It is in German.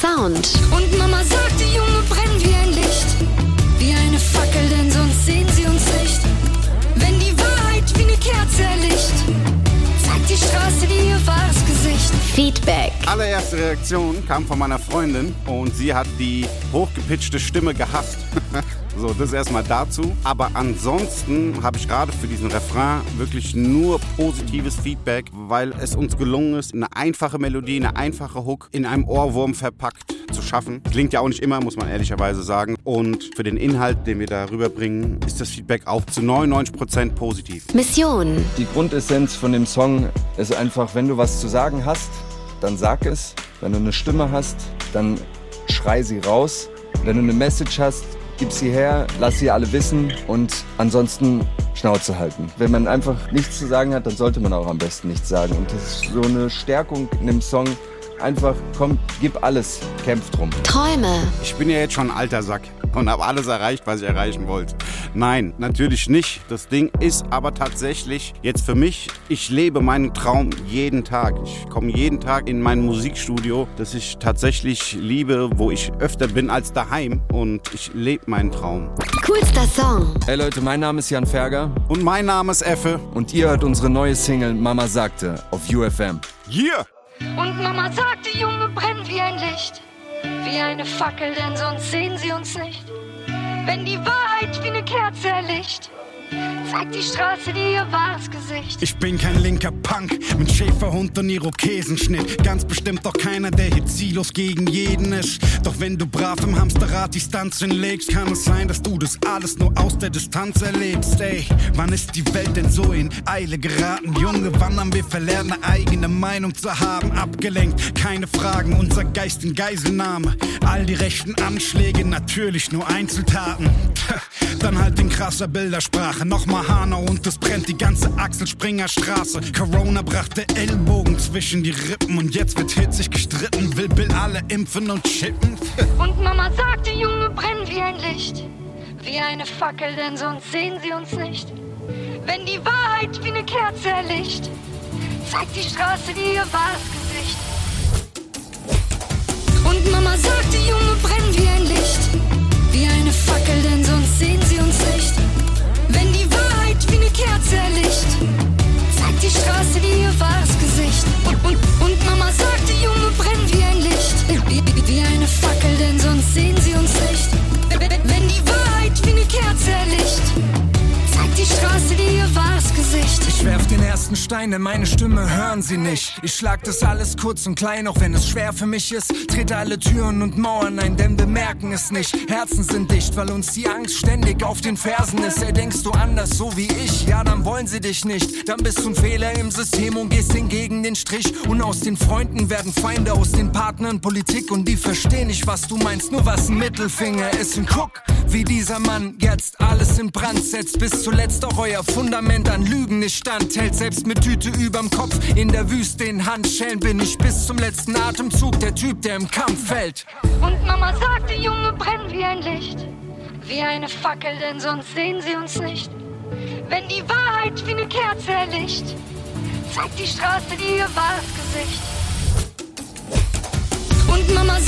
Sound. Und Mama Feedback. Allererste Reaktion kam von meiner Freundin und sie hat die hochgepitchte Stimme gehasst. so, das erstmal dazu. Aber ansonsten habe ich gerade für diesen Refrain wirklich nur positives Feedback, weil es uns gelungen ist, eine einfache Melodie, eine einfache Hook in einem Ohrwurm verpackt zu schaffen. Klingt ja auch nicht immer, muss man ehrlicherweise sagen. Und für den Inhalt, den wir da rüberbringen, ist das Feedback auch zu 99% positiv. Mission. Die Grundessenz von dem Song ist einfach, wenn du was zu sagen hast, dann sag es. Wenn du eine Stimme hast, dann schrei sie raus. Wenn du eine Message hast, gib sie her, lass sie alle wissen und ansonsten Schnauze halten. Wenn man einfach nichts zu sagen hat, dann sollte man auch am besten nichts sagen. Und das ist so eine Stärkung in dem Song. Einfach, komm, gib alles, kämpf drum. Träume. Ich bin ja jetzt schon ein alter Sack und habe alles erreicht, was ich erreichen wollte. Nein, natürlich nicht. Das Ding ist aber tatsächlich jetzt für mich, ich lebe meinen Traum jeden Tag. Ich komme jeden Tag in mein Musikstudio, das ich tatsächlich liebe, wo ich öfter bin als daheim und ich lebe meinen Traum. Coolster Song. Hey Leute, mein Name ist Jan Ferger Und mein Name ist Effe. und ihr hört unsere neue Single Mama sagte auf UFM. Yeah! Und Mama sagte, Junge, brenn wie ein Licht. Wie eine Fackel, denn sonst sehen sie uns nicht. Wenn die Wahrheit wie eine Kerze erlicht, zeigt die Straße dir ihr wahres Gesicht. Ich bin kein linker Punk mit Schäferhund und Irokesenschnitt. Ganz bestimmt doch keiner, der hier ziellos gegen jeden ist. Doch wenn du brav im Hamsterrad die Stunts hinlegst, kann es sein, dass du das alles nur aus der Distanz erlebst. Ey, wann ist die Welt denn so in Eile geraten? Junge, wann haben wir verlernt, eine eigene Meinung zu haben? Abgelenkt, keine Fragen, unser Geist in Geiselnahme. All die rechten Anschläge, natürlich nur Einzeltaten. Dann halt in krasser Bildersprache. Nochmal Hanau und es brennt die ganze Axel Springer Straße. Corona brachte Ellbogen zwischen die Rippen und jetzt wird hitzig gestritten. Will Bill alle impfen und chippen. Und Mama sagte, Junge, brenn wie ein Licht. Wie eine Fackel, denn sonst sehen sie uns nicht. Wenn die Wahrheit wie eine Kerze erlicht, zeigt die Straße dir ihr wahres Gesicht. Und Mama sagte, werf den ersten Stein, denn meine Stimme hören sie nicht. Ich schlag das alles kurz und klein, auch wenn es schwer für mich ist. Trete alle Türen und Mauern ein, denn bemerken es nicht. Herzen sind dicht, weil uns die Angst ständig auf den Fersen ist. Ey, denkst du anders, so wie ich? Ja, dann wollen sie dich nicht. Dann bist du ein Fehler im System und gehst hingegen den Strich. Und aus den Freunden werden Feinde, aus den Partnern Politik. Und die verstehen nicht, was du meinst, nur was ein Mittelfinger ist. Und guck, wie dieser Mann jetzt alles in Brand setzt, bis zuletzt auch euer Fundament an Lügen nicht standhält. Selbst mit Tüte überm Kopf in der Wüste in Handschellen bin ich bis zum letzten Atemzug der Typ, der im Kampf fällt. Und Mama sagte, Junge, brenn wie ein Licht. Wie eine Fackel, denn sonst sehen sie uns nicht. Wenn die Wahrheit wie eine Kerze erlicht, zeigt die Straße dir ihr wahres Gesicht. Und Mama